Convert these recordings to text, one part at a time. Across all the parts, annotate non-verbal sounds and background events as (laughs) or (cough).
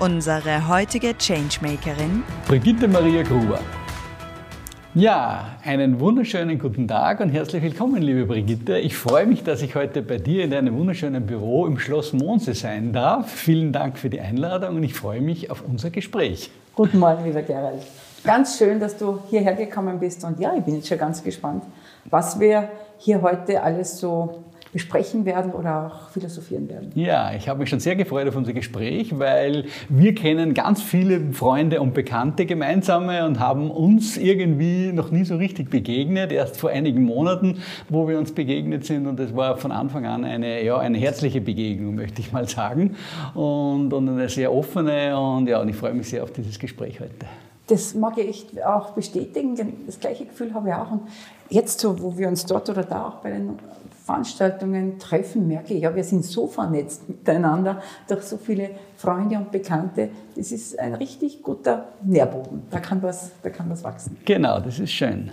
Unsere heutige Changemakerin Brigitte Maria Gruber. Ja, einen wunderschönen guten Tag und herzlich willkommen, liebe Brigitte. Ich freue mich, dass ich heute bei dir in deinem wunderschönen Büro im Schloss Monse sein darf. Vielen Dank für die Einladung und ich freue mich auf unser Gespräch. Guten Morgen, lieber Gerald. Ganz schön, dass du hierher gekommen bist und ja, ich bin jetzt schon ganz gespannt, was wir hier heute alles so besprechen werden oder auch philosophieren werden. Ja, ich habe mich schon sehr gefreut auf unser Gespräch, weil wir kennen ganz viele Freunde und Bekannte gemeinsame und haben uns irgendwie noch nie so richtig begegnet, erst vor einigen Monaten, wo wir uns begegnet sind und es war von Anfang an eine, ja, eine herzliche Begegnung, möchte ich mal sagen und, und eine sehr offene und ja, und ich freue mich sehr auf dieses Gespräch heute. Das mag ich echt auch bestätigen, das gleiche Gefühl habe ich auch. Und jetzt so, wo wir uns dort oder da auch bei den Veranstaltungen treffen, merke ich, ja, wir sind so vernetzt miteinander durch so viele Freunde und Bekannte. Das ist ein richtig guter Nährboden. Da kann was, da kann was wachsen. Genau, das ist schön.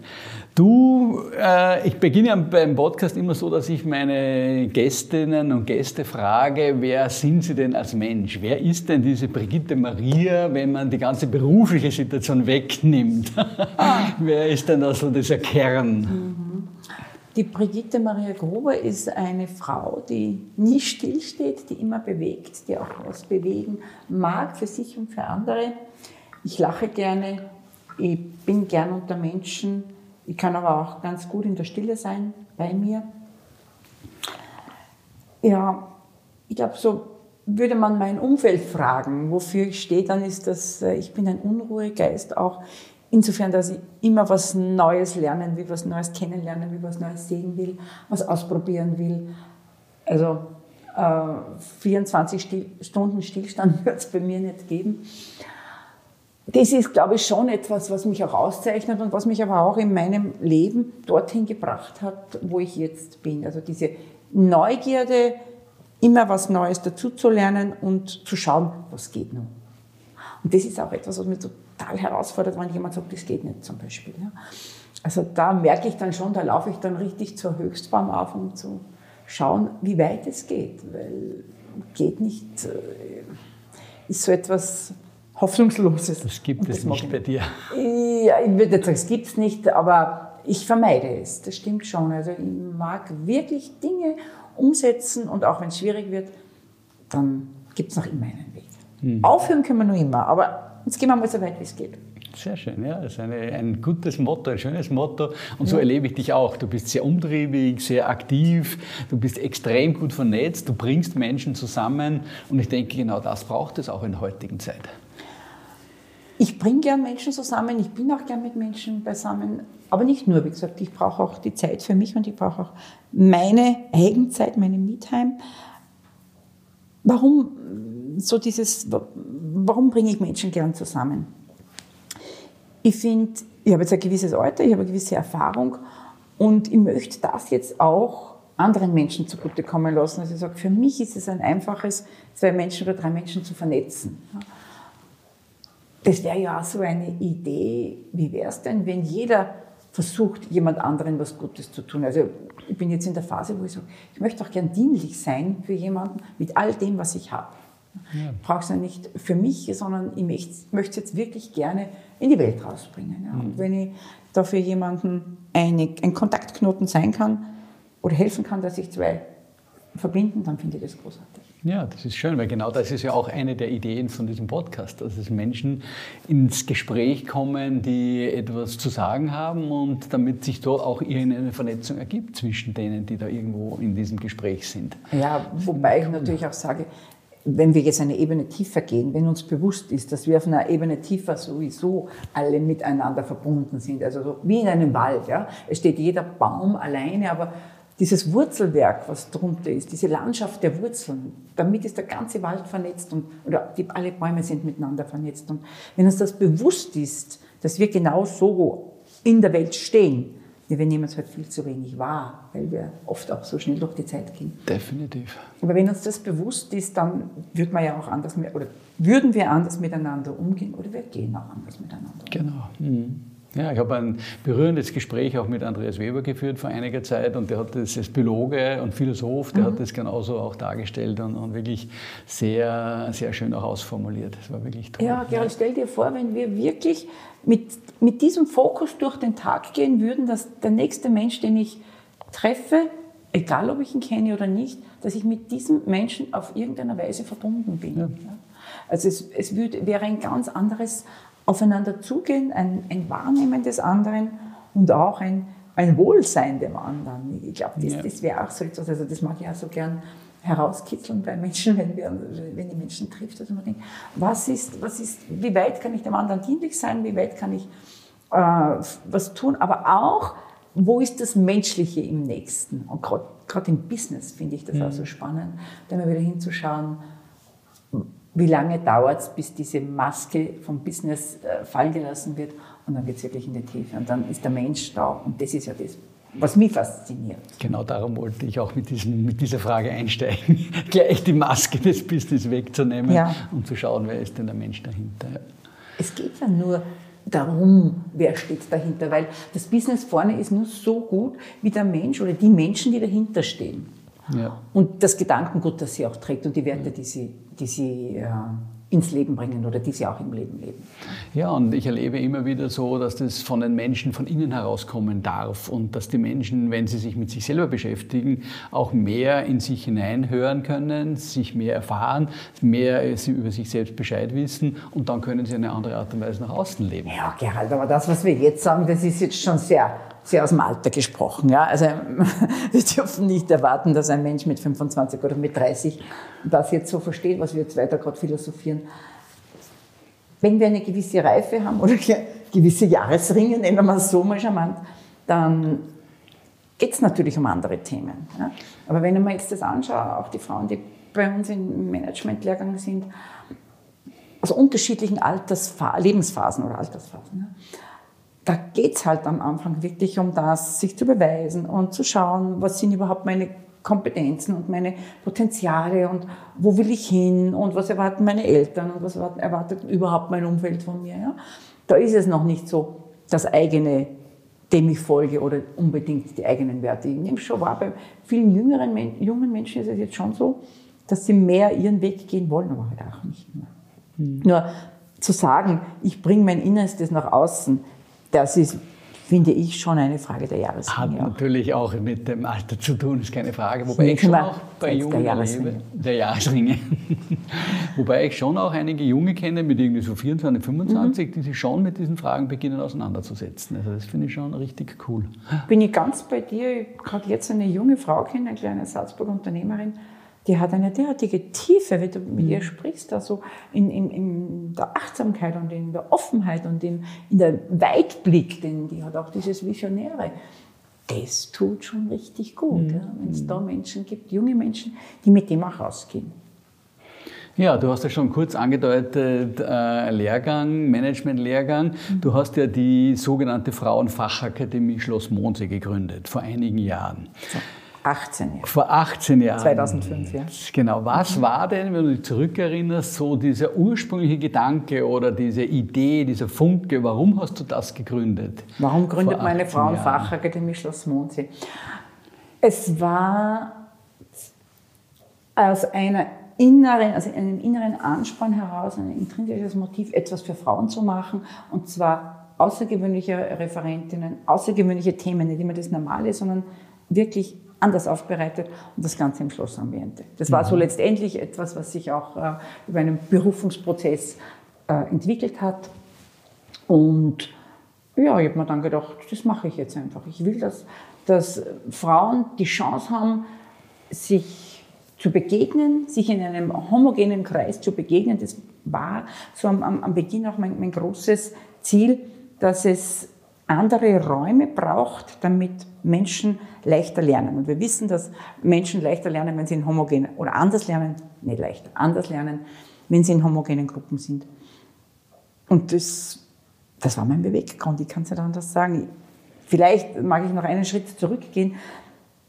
Du, äh, ich beginne beim Podcast immer so, dass ich meine Gästinnen und Gäste frage, wer sind sie denn als Mensch? Wer ist denn diese Brigitte Maria, wenn man die ganze berufliche Situation wegnimmt? Ah. (laughs) wer ist denn da so dieser Kern? Die Brigitte Maria Gruber ist eine Frau, die nie stillsteht, die immer bewegt, die auch was bewegen mag für sich und für andere. Ich lache gerne, ich bin gern unter Menschen, ich kann aber auch ganz gut in der Stille sein bei mir. Ja, ich glaube, so würde man mein Umfeld fragen, wofür ich stehe, dann ist das, äh, ich bin ein Unruhegeist auch Insofern, dass ich immer was Neues lernen will, was Neues kennenlernen will, was Neues sehen will, was ausprobieren will. Also äh, 24 Still Stunden Stillstand (laughs) wird es bei mir nicht geben. Das ist, glaube ich, schon etwas, was mich auch auszeichnet und was mich aber auch in meinem Leben dorthin gebracht hat, wo ich jetzt bin. Also diese Neugierde, immer was Neues dazuzulernen und zu schauen, was geht nun. Und das ist auch etwas, was mir so total herausfordert, wenn jemand sagt, das geht nicht zum Beispiel. Ja. Also da merke ich dann schon, da laufe ich dann richtig zur Höchstbaum auf, um zu schauen, wie weit es geht. Weil geht nicht, äh, ist so etwas Hoffnungsloses. Das gibt es nicht bei dir. Ja, ich würde sagen, es gibt es nicht, aber ich vermeide es. Das stimmt schon. Also ich mag wirklich Dinge umsetzen und auch wenn es schwierig wird, dann gibt es noch immer einen Weg. Mhm. Aufhören können wir noch immer, aber Jetzt gehen wir mal so weit, wie es geht. Sehr schön, ja. Das ist eine, ein gutes Motto, ein schönes Motto. Und so ja. erlebe ich dich auch. Du bist sehr umtriebig, sehr aktiv, du bist extrem gut vernetzt, du bringst Menschen zusammen. Und ich denke, genau das braucht es auch in der heutigen Zeit. Ich bringe gern Menschen zusammen, ich bin auch gern mit Menschen beisammen, aber nicht nur, wie gesagt, ich brauche auch die Zeit für mich und ich brauche auch meine Eigenzeit, meine Me-Time. Warum so dieses, warum bringe ich Menschen gern zusammen? Ich finde, ich habe jetzt ein gewisses Alter, ich habe eine gewisse Erfahrung und ich möchte das jetzt auch anderen Menschen zugutekommen lassen. Also ich sage, für mich ist es ein einfaches, zwei Menschen oder drei Menschen zu vernetzen. Das wäre ja auch so eine Idee, wie wäre es denn, wenn jeder versucht, jemand anderen was Gutes zu tun. Also ich bin jetzt in der Phase, wo ich sage, ich möchte auch gern dienlich sein für jemanden mit all dem, was ich habe. Ja. Ich brauche es ja nicht für mich, sondern ich möchte es jetzt wirklich gerne in die Welt rausbringen. Ja. Und mhm. wenn ich dafür jemanden eine, ein Kontaktknoten sein kann oder helfen kann, dass sich zwei verbinden, dann finde ich das großartig. Ja, das ist schön, weil genau das ist ja auch eine der Ideen von diesem Podcast, dass es Menschen ins Gespräch kommen, die etwas zu sagen haben und damit sich dort auch eine Vernetzung ergibt zwischen denen, die da irgendwo in diesem Gespräch sind. Ja, wobei ich natürlich auch sage, wenn wir jetzt eine Ebene tiefer gehen, wenn uns bewusst ist, dass wir auf einer Ebene tiefer sowieso alle miteinander verbunden sind, also so wie in einem Wald, ja, es steht jeder Baum alleine, aber dieses Wurzelwerk, was drunter ist, diese Landschaft der Wurzeln, damit ist der ganze Wald vernetzt und oder die, alle Bäume sind miteinander vernetzt. Und wenn uns das bewusst ist, dass wir genau so in der Welt stehen. Wir nehmen es halt viel zu wenig wahr, weil wir oft auch so schnell durch die Zeit gehen. Definitiv. Aber wenn uns das bewusst ist, dann wird man ja auch anders oder würden wir anders miteinander umgehen oder wir gehen auch anders miteinander um. Genau. Mhm. Ja, ich habe ein berührendes Gespräch auch mit Andreas Weber geführt vor einiger Zeit und der hat das als Biologe und Philosoph, der mhm. hat das genauso auch dargestellt und, und, wirklich sehr, sehr schön auch ausformuliert. Das war wirklich toll. Ja, Gerald, stell dir vor, wenn wir wirklich mit, mit diesem Fokus durch den Tag gehen würden, dass der nächste Mensch, den ich treffe, egal ob ich ihn kenne oder nicht, dass ich mit diesem Menschen auf irgendeiner Weise verbunden bin. Ja. Also es, es würde, wäre ein ganz anderes aufeinander zugehen, ein, ein Wahrnehmen des anderen und auch ein, ein Wohlsein dem anderen. Ich glaube, das, ja. das wäre auch so etwas, also das mag ich auch so gern herauskitzeln bei Menschen, wenn, wir, wenn die Menschen trifft, dass man denkt, was ist, was ist, wie weit kann ich dem anderen dienlich sein, wie weit kann ich äh, was tun, aber auch, wo ist das Menschliche im Nächsten? Und gerade im Business finde ich das mhm. auch so spannend, da mal wieder hinzuschauen, wie lange dauert es, bis diese Maske vom Business äh, fallen gelassen wird und dann geht es wirklich in die Tiefe und dann ist der Mensch da und das ist ja das, was mich fasziniert. Genau darum wollte ich auch mit, diesem, mit dieser Frage einsteigen, (laughs) gleich die Maske des Business wegzunehmen ja. und zu schauen, wer ist denn der Mensch dahinter. Es geht ja nur darum, wer steht dahinter, weil das Business vorne ist nur so gut wie der Mensch oder die Menschen, die dahinter stehen. Ja. Und das Gedankengut, das sie auch trägt und die Werte, die sie, die sie äh, ins Leben bringen oder die sie auch im Leben leben. Ja, und ich erlebe immer wieder so, dass das von den Menschen von innen herauskommen darf und dass die Menschen, wenn sie sich mit sich selber beschäftigen, auch mehr in sich hineinhören können, sich mehr erfahren, mehr sie über sich selbst Bescheid wissen und dann können sie eine andere Art und Weise nach außen leben. Ja, Gerald, aber das, was wir jetzt sagen, das ist jetzt schon sehr sehr aus dem Alter gesprochen. Ja? Also (laughs) wir dürfen nicht erwarten, dass ein Mensch mit 25 oder mit 30 das jetzt so versteht, was wir jetzt weiter gerade philosophieren. Wenn wir eine gewisse Reife haben oder gewisse Jahresringe, nennen wir es so mal charmant, dann geht es natürlich um andere Themen. Ja? Aber wenn ich mir jetzt das anschaue, auch die Frauen, die bei uns im Managementlehrgang sind, aus unterschiedlichen Altersphasen, Lebensphasen oder Altersphasen, ja? Da geht es halt am Anfang wirklich um das, sich zu beweisen und zu schauen, was sind überhaupt meine Kompetenzen und meine Potenziale und wo will ich hin und was erwarten meine Eltern und was erwartet überhaupt mein Umfeld von mir. Ja? Da ist es noch nicht so das eigene, dem ich folge oder unbedingt die eigenen Werte. Ich nehme schon wahr, bei vielen jüngeren jungen Menschen ist es jetzt schon so, dass sie mehr ihren Weg gehen wollen, aber halt auch nicht mehr. Mhm. Nur zu sagen, ich bringe mein Innerstes nach außen, das ist, finde ich, schon eine Frage der Jahresringe. Hat natürlich auch mit dem Alter zu tun, ist keine Frage. Wobei ich schon auch bei Jungen der Jahresringe. Lebe, der Jahresringe. (laughs) Wobei ich schon auch einige Junge kenne, mit irgendwie so 24, 25, mhm. die sich schon mit diesen Fragen beginnen auseinanderzusetzen. Also das finde ich schon richtig cool. Bin ich ganz bei dir. Ich habe jetzt eine junge Frau kennen, eine kleine Salzburg-Unternehmerin, die hat eine derartige Tiefe, wenn du mit mhm. ihr sprichst, also in, in, in, der Achtsamkeit und in der Offenheit und in, in der Weitblick, denn die hat auch dieses Visionäre. Das tut schon richtig gut, mhm. ja, wenn es da Menschen gibt, junge Menschen, die mit dem auch rausgehen. Ja, du hast ja schon kurz angedeutet, äh, Lehrgang, Management-Lehrgang. Mhm. Du hast ja die sogenannte Frauenfachakademie Schloss Mondsee gegründet, vor einigen Jahren. So. 18 Jahren. Vor 18 Jahren. 2005, ja. Genau. Was war denn, wenn du dich zurückerinnerst, so dieser ursprüngliche Gedanke oder diese Idee, dieser Funke? Warum hast du das gegründet? Warum gründet meine Frauenfachakademie Schloss Mondsee? Es war aus einer inneren, also einem inneren Ansporn heraus, ein intrinsisches Motiv, etwas für Frauen zu machen, und zwar außergewöhnliche Referentinnen, außergewöhnliche Themen, nicht immer das Normale, sondern wirklich anders aufbereitet und das Ganze im Schlossambiente. Das war so mhm. letztendlich etwas, was sich auch äh, über einen Berufungsprozess äh, entwickelt hat. Und ja, ich habe mir dann gedacht, das mache ich jetzt einfach. Ich will, dass, dass Frauen die Chance haben, sich zu begegnen, sich in einem homogenen Kreis zu begegnen. Das war so am, am Beginn auch mein, mein großes Ziel, dass es andere Räume braucht, damit Menschen leichter lernen. Und wir wissen, dass Menschen leichter lernen, wenn sie in homogenen, oder anders lernen, nicht leichter, anders lernen, wenn sie in homogenen Gruppen sind. Und das das war mein Beweggrund, ich kann es nicht anders sagen. Vielleicht mag ich noch einen Schritt zurückgehen.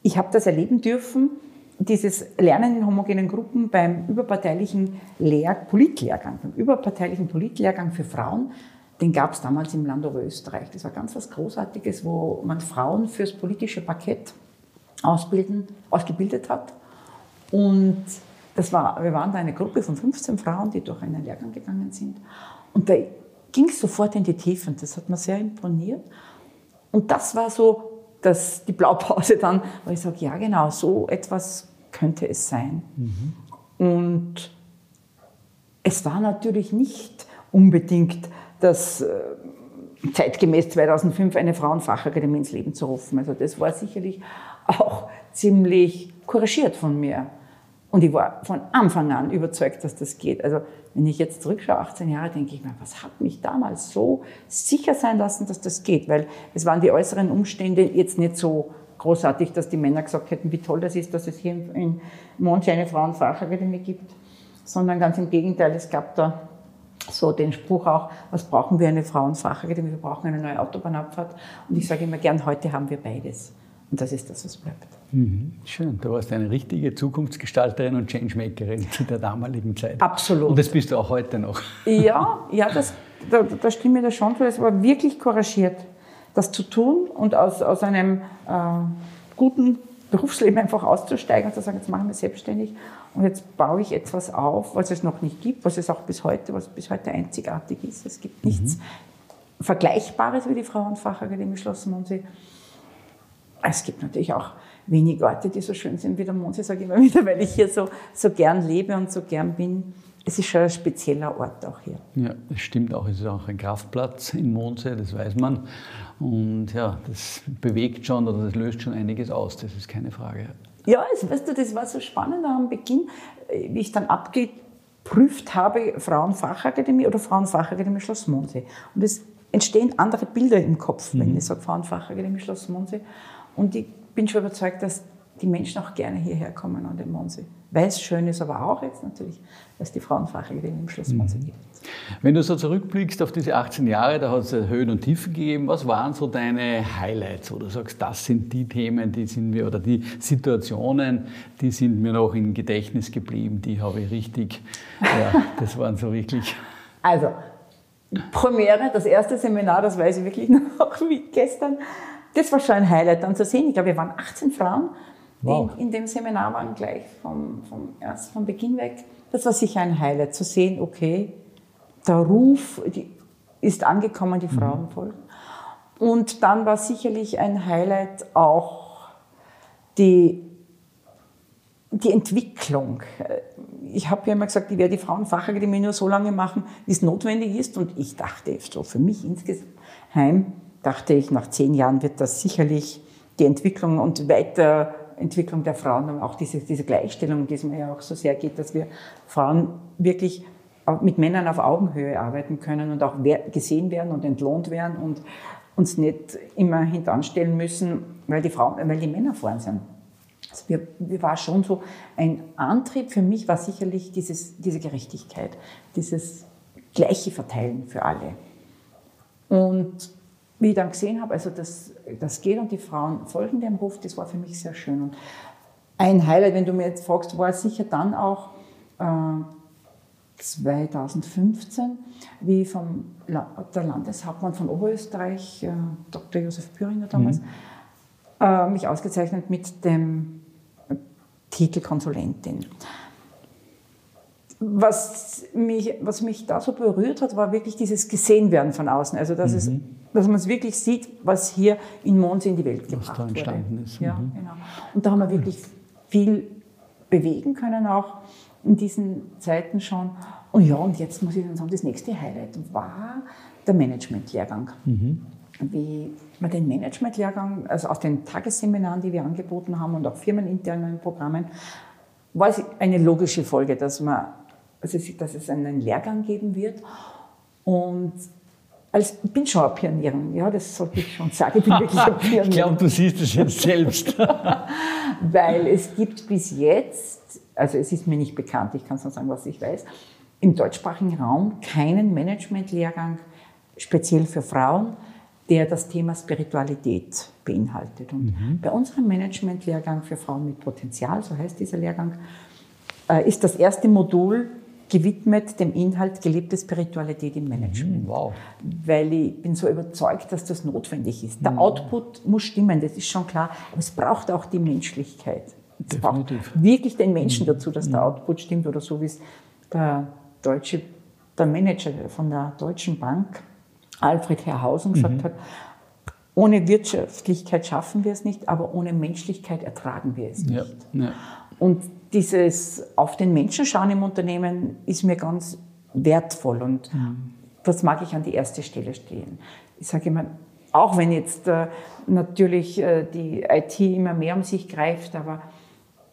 Ich habe das erleben dürfen, dieses Lernen in homogenen Gruppen beim überparteilichen Lehr Politlehrgang, beim überparteilichen Politlehrgang für Frauen, den gab es damals im Land Oberösterreich. Das war ganz was Großartiges, wo man Frauen fürs politische Parkett ausbilden, ausgebildet hat. Und das war, wir waren da eine Gruppe von 15 Frauen, die durch einen Lehrgang gegangen sind. Und da ging es sofort in die Tiefe und das hat mir sehr imponiert. Und das war so dass die Blaupause dann, wo ich sage, ja genau, so etwas könnte es sein. Mhm. Und es war natürlich nicht unbedingt das äh, zeitgemäß 2005 eine Frauenfachakademie ins Leben zu rufen. Also das war sicherlich auch ziemlich couragiert von mir. Und ich war von Anfang an überzeugt, dass das geht. Also wenn ich jetzt zurückschaue, 18 Jahre, denke ich mir, was hat mich damals so sicher sein lassen, dass das geht? Weil es waren die äußeren Umstände jetzt nicht so großartig, dass die Männer gesagt hätten, wie toll das ist, dass es hier in Monti eine Frauenfachakademie gibt, sondern ganz im Gegenteil, es gab da so den Spruch auch, was brauchen wir eine Frauenfachakademie? Wir brauchen eine neue Autobahnabfahrt. Und ich sage immer gern, heute haben wir beides. Und das ist das, was bleibt. Mhm. Schön, du warst eine richtige Zukunftsgestalterin und Changemakerin zu der damaligen Zeit. Absolut. Und das bist du auch heute noch. Ja, (laughs) ja das, da, da stimme ich da schon zu. Es war wirklich couragiert, das zu tun und aus, aus einem äh, guten Berufsleben einfach auszusteigen und zu sagen, jetzt machen wir selbstständig und jetzt baue ich etwas auf, was es noch nicht gibt, was es auch bis heute, was bis heute einzigartig ist. Es gibt nichts mhm. Vergleichbares wie die Frauenfachakademie Schloss Mondsee. Es gibt natürlich auch wenig Orte, die so schön sind wie der Mondsee, sage ich immer wieder, weil ich hier so, so gern lebe und so gern bin. Es ist schon ein spezieller Ort auch hier. Ja, das stimmt auch. Es ist auch ein Kraftplatz in Mondsee, das weiß man. Und ja, das bewegt schon oder das löst schon einiges aus, das ist keine Frage. Ja, es, weißt du, das war so spannend am Beginn, wie ich dann abgeprüft habe, Frauenfachakademie oder Frauenfachakademie Schloss Mondsee. Und es entstehen andere Bilder im Kopf, wenn mhm. ich sage Frauenfachakademie Schloss Mondsee. Und ich bin schon überzeugt, dass die Menschen auch gerne hierher kommen an den Mondsee. Weil es schön ist, aber auch jetzt natürlich, dass die Frauenfachakademie im Schloss Mondsee mhm. gibt. Wenn du so zurückblickst auf diese 18 Jahre, da hat es Höhen und Tiefen gegeben. Was waren so deine Highlights, wo du sagst, das sind die Themen, die sind mir, oder die Situationen, die sind mir noch im Gedächtnis geblieben, die habe ich richtig, ja, das waren so wirklich. (laughs) Also, Premiere, das erste Seminar, das weiß ich wirklich (laughs) noch wie gestern, das war schon ein Highlight dann zu sehen. Ich glaube, wir waren 18 Frauen, wow. in, in, dem Seminar waren, gleich vom, vom, erst vom Beginn weg. Das war sicher ein Highlight, zu sehen, okay, der Ruf die, ist angekommen, die mhm. Frauen mhm. folgen. Und dann war sicherlich ein Highlight auch die, die Entwicklung. Ich habe ja immer gesagt, ich werde die Frauenfachakademie nur so lange machen, wie es notwendig ist. Und ich dachte, so für mich insgeheim, dachte ich, nach zehn Jahren wird das sicherlich die Entwicklung und Weiterentwicklung der Frauen und auch diese, diese Gleichstellung, die es mir ja auch so sehr geht, dass wir Frauen wirklich mit Männern auf Augenhöhe arbeiten können und auch gesehen werden und entlohnt werden und uns nicht immer hintanstellen müssen, weil die, Frauen, weil die Männer vorn sind. Also wir, wir war schon so ein Antrieb für mich war sicherlich dieses, diese Gerechtigkeit, dieses gleiche Verteilen für alle. Und wie ich dann gesehen habe, also das, das geht und die Frauen folgen dem Ruf, das war für mich sehr schön. Und ein Highlight, wenn du mir jetzt fragst, war sicher dann auch äh, 2015, wie vom der Landeshauptmann von Oberösterreich, äh, Dr. Josef Püringer damals, mhm. äh, mich ausgezeichnet mit dem Titel Konsulentin. Was mich, was mich da so berührt hat, war wirklich dieses Gesehenwerden von außen. Also, dass, mhm. es, dass man es wirklich sieht, was hier in Mons in die Welt gebracht was da entstanden wurde. Ist. Ja, mhm. genau. Und da haben wir wirklich viel bewegen können, auch in diesen Zeiten schon. Und ja, und jetzt muss ich dann sagen, das nächste Highlight war der Managementlehrgang. Mhm. Wie man den Managementlehrgang, also aus den Tagesseminaren, die wir angeboten haben und auch firmeninternen Programmen, war es eine logische Folge, dass man also dass es einen Lehrgang geben wird. Und als, ich bin schon eine Pionierin, ja, das sollte ich schon sagen. Ich bin wirklich eine (laughs) Pionierin. ich glaube, du siehst es jetzt selbst. (laughs) Weil es gibt bis jetzt, also es ist mir nicht bekannt, ich kann es nur sagen, was ich weiß, im deutschsprachigen Raum keinen Managementlehrgang speziell für Frauen, der das Thema Spiritualität beinhaltet. Und mhm. bei unserem Management-Lehrgang für Frauen mit Potenzial, so heißt dieser Lehrgang, äh, ist das erste Modul gewidmet dem Inhalt gelebte Spiritualität im Management. Mhm, wow. Weil ich bin so überzeugt, dass das notwendig ist. Der mhm. Output muss stimmen, das ist schon klar, aber es braucht auch die Menschlichkeit. Es Definitiv. braucht wirklich den Menschen mhm. dazu, dass der Output stimmt oder so wie es der deutsche, der Manager von der Deutschen Bank, Alfred Herrhausen, gesagt mhm. hat, ohne Wirtschaftlichkeit schaffen wir es nicht, aber ohne Menschlichkeit ertragen wir es nicht. Ja, ja. Und dieses auf den Menschen schauen im Unternehmen ist mir ganz wertvoll und mhm. das mag ich an die erste Stelle stehen. Ich sage immer, auch wenn jetzt äh, natürlich äh, die IT immer mehr um sich greift, aber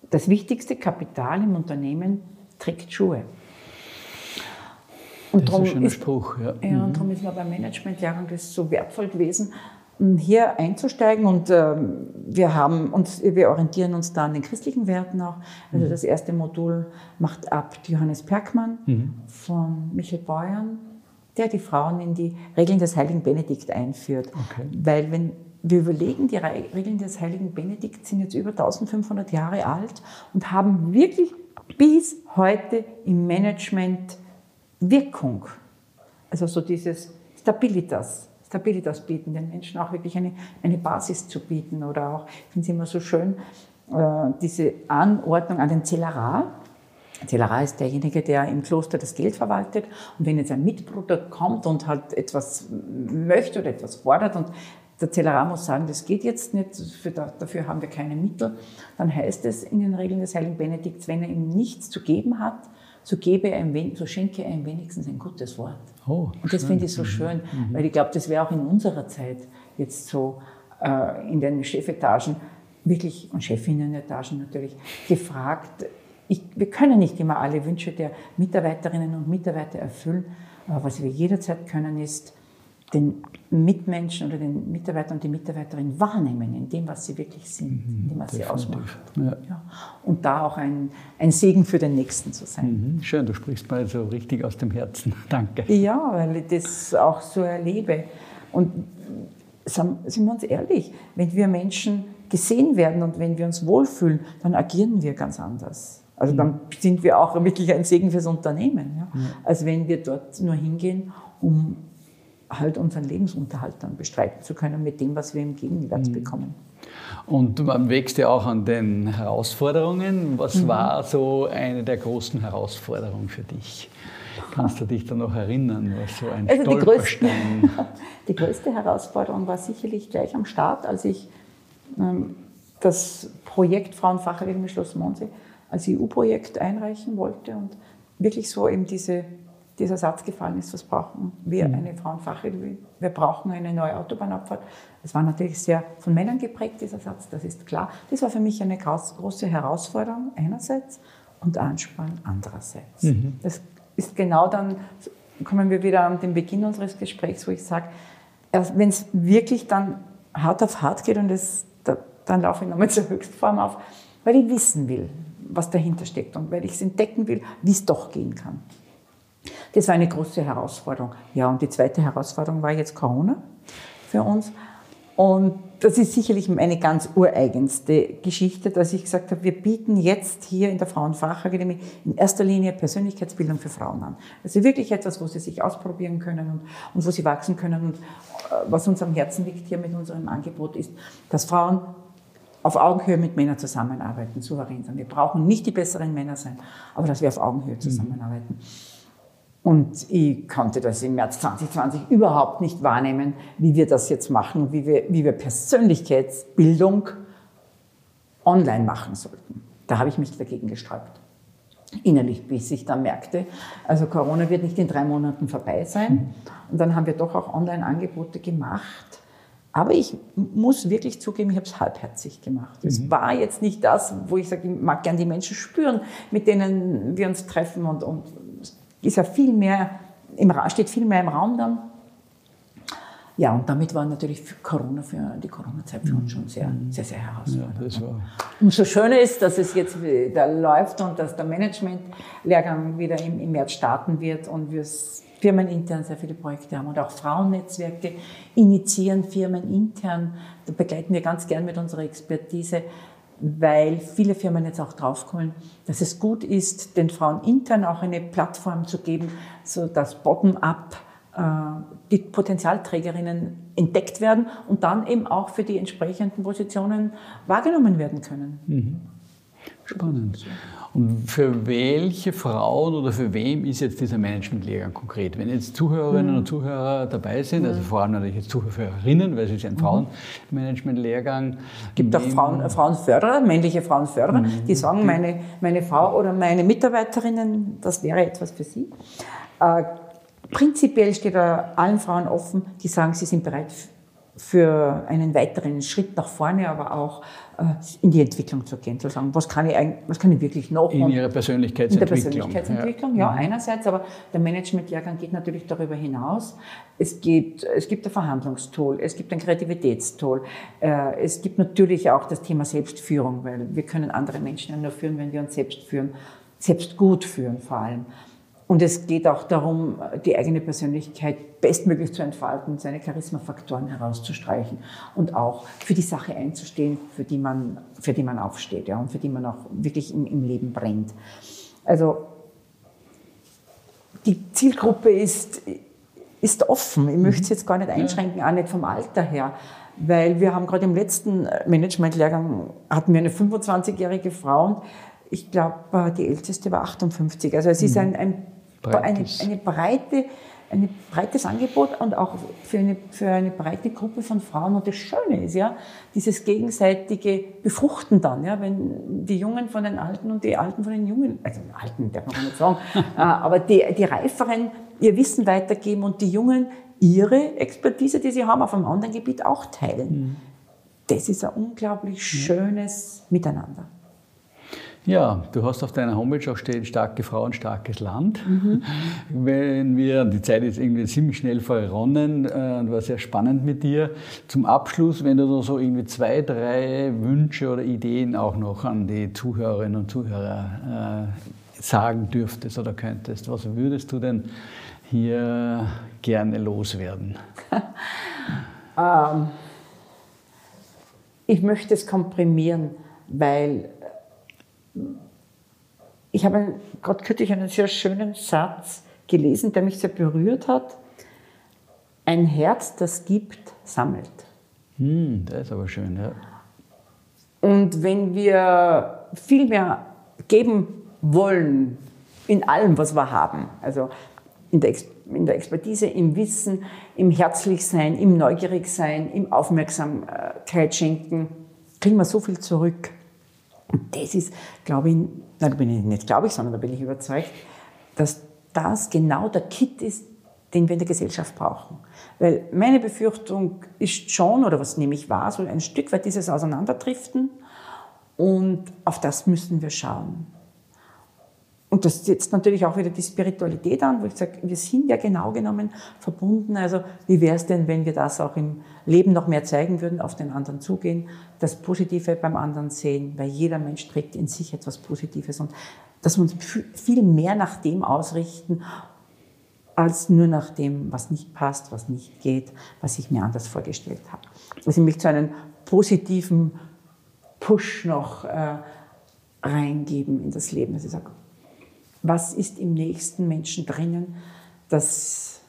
das wichtigste Kapital im Unternehmen trägt Schuhe. Und das ist ein schöner Spruch. Ja, ja und mhm. darum ist mir beim Managementlehrgang das so wertvoll gewesen, hier einzusteigen und ähm, wir haben uns, wir orientieren uns da an den christlichen Werten auch. Also mhm. das erste Modul macht ab Johannes Perkmann mhm. von Michael Beuern, der die Frauen in die Regeln des heiligen Benedikt einführt. Okay. Weil wenn wir überlegen, die Regeln des heiligen Benedikt sind jetzt über 1500 Jahre alt und haben wirklich bis heute im Management Wirkung. Also so dieses Stabilitas. Stabilitas bieten, den Menschen auch wirklich eine, eine Basis zu bieten. Oder auch, ich finde es immer so schön, äh, diese Anordnung an den Zellerar. Zellerar ist derjenige, der im Kloster das Geld verwaltet. Und wenn jetzt ein Mitbruder kommt und halt etwas möchte oder etwas fordert und der Zellerar muss sagen, das geht jetzt nicht, dafür haben wir keine Mittel, dann heißt es in den Regeln des Heiligen Benedikts, wenn er ihm nichts zu geben hat, so, gebe er ihm, so schenke er ihm wenigstens ein gutes Wort. Oh, und das finde ich so schön, mhm. weil ich glaube, das wäre auch in unserer Zeit jetzt so äh, in den Chefetagen wirklich und Chefinnenetagen natürlich gefragt. Ich, wir können nicht immer alle Wünsche der Mitarbeiterinnen und Mitarbeiter erfüllen, aber was wir jederzeit können, ist den Mitmenschen oder den Mitarbeiter und die Mitarbeiterin wahrnehmen in dem, was sie wirklich sind, mhm, in dem, was definitiv. sie ausmacht. Ja. Ja. Und da auch ein, ein Segen für den Nächsten zu sein. Mhm, schön, du sprichst mal so richtig aus dem Herzen. (laughs) Danke. Ja, weil ich das auch so erlebe. Und sind wir uns ehrlich, wenn wir Menschen gesehen werden und wenn wir uns wohlfühlen, dann agieren wir ganz anders. Also mhm. dann sind wir auch wirklich ein Segen fürs Unternehmen. Ja? Als wenn wir dort nur hingehen, um halt unseren Lebensunterhalt dann bestreiten zu können mit dem, was wir im Gegenwert mhm. bekommen. Und man wächst ja auch an den Herausforderungen. Was mhm. war so eine der großen Herausforderungen für dich? Kannst du dich da noch erinnern, was so ein also Stolperstein? Die größte, (laughs) die größte Herausforderung war sicherlich gleich am Start, als ich ähm, das Projekt Frauenfachakademie Schloss Mondsee als EU-Projekt einreichen wollte und wirklich so eben diese dieser Satz gefallen ist, was brauchen wir, mhm. eine Frauenfachakademie, wir brauchen eine neue Autobahnabfahrt. Das war natürlich sehr von Männern geprägt, dieser Satz, das ist klar. Das war für mich eine große Herausforderung einerseits und Ansporn andererseits. Mhm. Das ist genau dann, kommen wir wieder an den Beginn unseres Gesprächs, wo ich sage, wenn es wirklich dann hart auf hart geht und das, da, dann laufe ich nochmal (laughs) zur Höchstform auf, weil ich wissen will, was dahinter steckt und weil ich es entdecken will, wie es doch gehen kann. Das war eine große Herausforderung. Ja, und die zweite Herausforderung war jetzt Corona für uns. Und das ist sicherlich meine ganz ureigenste Geschichte, dass ich gesagt habe, wir bieten jetzt hier in der Frauenfachakademie in erster Linie Persönlichkeitsbildung für Frauen an. Also wirklich etwas, wo sie sich ausprobieren können und, und wo sie wachsen können. Und äh, was uns am Herzen liegt hier mit unserem Angebot ist, dass Frauen auf Augenhöhe mit Männern zusammenarbeiten, souverän sein. Wir brauchen nicht die besseren Männer sein, aber dass wir auf Augenhöhe zusammenarbeiten. Mhm. Und ich konnte das im März 2020 überhaupt nicht wahrnehmen, wie wir das jetzt machen, wie wir, wie wir Persönlichkeitsbildung online machen sollten. Da habe ich mich dagegen gesträubt. Innerlich, bis ich dann merkte, also Corona wird nicht in drei Monaten vorbei sein. Und dann haben wir doch auch Online-Angebote gemacht. Aber ich muss wirklich zugeben, ich habe es halbherzig gemacht. Es mhm. war jetzt nicht das, wo ich sage, ich mag gern die Menschen spüren, mit denen wir uns treffen und, und ist ja viel mehr im, steht viel mehr im Raum dann. Ja, und damit war natürlich Corona für die Corona-Zeit für uns schon sehr, sehr, sehr herausfordernd. Ja, das war und so schön ist, dass es jetzt wieder läuft und dass der Management-Lehrgang wieder im, im März starten wird und wir firmenintern sehr viele Projekte haben und auch Frauennetzwerke initiieren firmenintern. Da begleiten wir ganz gern mit unserer Expertise, weil viele Firmen jetzt auch draufkommen, dass es gut ist, den Frauen intern auch eine Plattform zu geben, so dass bottom-up äh, die Potenzialträgerinnen entdeckt werden und dann eben auch für die entsprechenden Positionen wahrgenommen werden können. Mhm. Spannend. Und für welche Frauen oder für wem ist jetzt dieser Managementlehrgang konkret? Wenn jetzt Zuhörerinnen mhm. und Zuhörer dabei sind, also vor allem natürlich jetzt Zuhörerinnen, weil es ist ja ein mhm. Frauenmanagementlehrgang. Es gibt auch Frauen, äh, Frauenförderer, männliche Frauenförderer, mhm. die sagen, meine, meine Frau oder meine Mitarbeiterinnen, das wäre etwas für sie. Äh, prinzipiell steht er allen Frauen offen, die sagen, sie sind bereit für einen weiteren Schritt nach vorne, aber auch in die Entwicklung zu gehen, zu sagen, was kann ich, eigentlich, was kann ich wirklich noch? In ihrer Persönlichkeitsentwicklung. In der Persönlichkeitsentwicklung, ja, ja einerseits, aber der Managementlehrgang geht natürlich darüber hinaus. Es, geht, es gibt ein Verhandlungstool, es gibt ein Kreativitätstool, äh, es gibt natürlich auch das Thema Selbstführung, weil wir können andere Menschen ja nur führen, wenn wir uns selbst führen, selbst gut führen vor allem. Und es geht auch darum, die eigene Persönlichkeit bestmöglich zu entfalten, seine Charismafaktoren herauszustreichen und auch für die Sache einzustehen, für die man, für die man aufsteht ja, und für die man auch wirklich im, im Leben brennt. Also die Zielgruppe ist, ist offen. Ich möchte es jetzt gar nicht einschränken, auch nicht vom Alter her. Weil wir haben gerade im letzten Managementlehrgang hatten wir eine 25-jährige Frau und ich glaube, die älteste war 58. Also es ist mhm. ein, ein eine, eine breite, ein breites Angebot und auch für eine, für eine breite Gruppe von Frauen. Und das Schöne ist ja, dieses gegenseitige Befruchten dann, ja, wenn die Jungen von den Alten und die Alten von den Jungen, also den Alten darf man nicht sagen, (laughs) äh, aber die, die Reiferen ihr Wissen weitergeben und die Jungen ihre Expertise, die sie haben, auf einem anderen Gebiet auch teilen. Mhm. Das ist ein unglaublich schönes Miteinander. Ja, du hast auf deiner Homepage auch stehen, starke Frauen, starkes Land. Mhm. Wenn wir, die Zeit ist irgendwie ziemlich schnell verronnen äh, und war sehr spannend mit dir. Zum Abschluss, wenn du noch so irgendwie zwei, drei Wünsche oder Ideen auch noch an die Zuhörerinnen und Zuhörer äh, sagen dürftest oder könntest, was würdest du denn hier gerne loswerden? (laughs) ähm, ich möchte es komprimieren, weil ich habe gerade kürzlich einen sehr schönen Satz gelesen, der mich sehr berührt hat. Ein Herz, das gibt, sammelt. Hm, das ist aber schön, ja. Und wenn wir viel mehr geben wollen in allem, was wir haben, also in der, in der Expertise, im Wissen, im Herzlichsein, im Neugierigsein, im Aufmerksamkeit schenken, kriegen wir so viel zurück. Und das ist, glaube ich, da bin ich nicht glaube ich, sondern da bin ich überzeugt, dass das genau der Kit ist, den wir in der Gesellschaft brauchen. Weil meine Befürchtung ist schon, oder was nehme ich wahr, so ein Stück weit dieses Auseinanderdriften. Und auf das müssen wir schauen. Und das setzt natürlich auch wieder die Spiritualität an, wo ich sage, wir sind ja genau genommen verbunden. Also wie wäre es denn, wenn wir das auch im Leben noch mehr zeigen würden, auf den anderen zugehen, das Positive beim anderen sehen, weil jeder Mensch trägt in sich etwas Positives und dass wir uns viel mehr nach dem ausrichten, als nur nach dem, was nicht passt, was nicht geht, was ich mir anders vorgestellt habe. Also ich möchte so einen positiven Push noch äh, reingeben in das Leben. Also ich sage, was ist im nächsten Menschen drinnen, das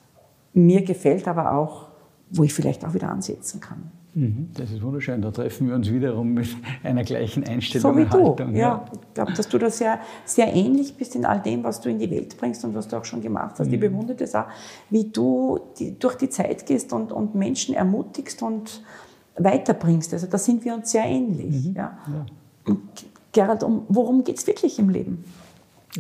mir gefällt, aber auch, wo ich vielleicht auch wieder ansetzen kann. Mhm, das ist wunderschön. Da treffen wir uns wiederum mit einer gleichen Einstellung so wie und Haltung. Du. Ja, ich glaube, dass du da sehr, sehr ähnlich bist in all dem, was du in die Welt bringst und was du auch schon gemacht hast. Mhm. Ich bewundere das auch, wie du die, durch die Zeit gehst und, und Menschen ermutigst und weiterbringst. Also da sind wir uns sehr ähnlich. Mhm. Ja. ja. Gerald, um, worum geht es wirklich im Leben?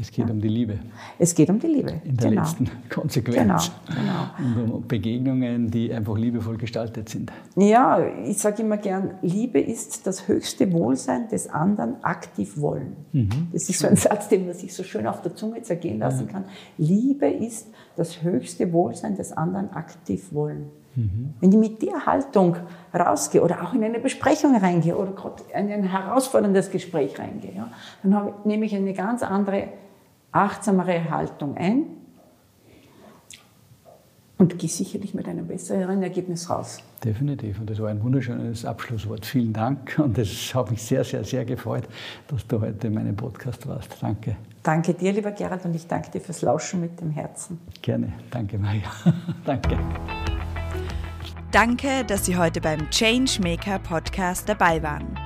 Es geht ja. um die Liebe. Es geht um die Liebe. In der genau. letzten (laughs) Konsequenz. Genau, genau. Und um Begegnungen, die einfach liebevoll gestaltet sind. Ja, ich sage immer gern, Liebe ist das höchste Wohlsein des anderen aktiv wollen. Mhm. Das ist so ein Satz, den man sich so schön auf der Zunge zergehen lassen kann. Liebe ist das höchste Wohlsein des anderen aktiv wollen. Mhm. Wenn ich mit der Haltung rausgehe oder auch in eine Besprechung reingehe oder gerade in ein herausforderndes Gespräch reingehe, ja, dann habe, nehme ich eine ganz andere achtsamere Haltung ein. und gehe sicherlich mit einem besseren Ergebnis raus. Definitiv. Und das war ein wunderschönes Abschlusswort. Vielen Dank. Und es hat mich sehr, sehr, sehr gefreut, dass du heute in meinem Podcast warst. Danke. Danke dir, lieber Gerhard, und ich danke dir fürs Lauschen mit dem Herzen. Gerne. Danke, Maria. (laughs) danke. Danke, dass Sie heute beim Changemaker Podcast dabei waren.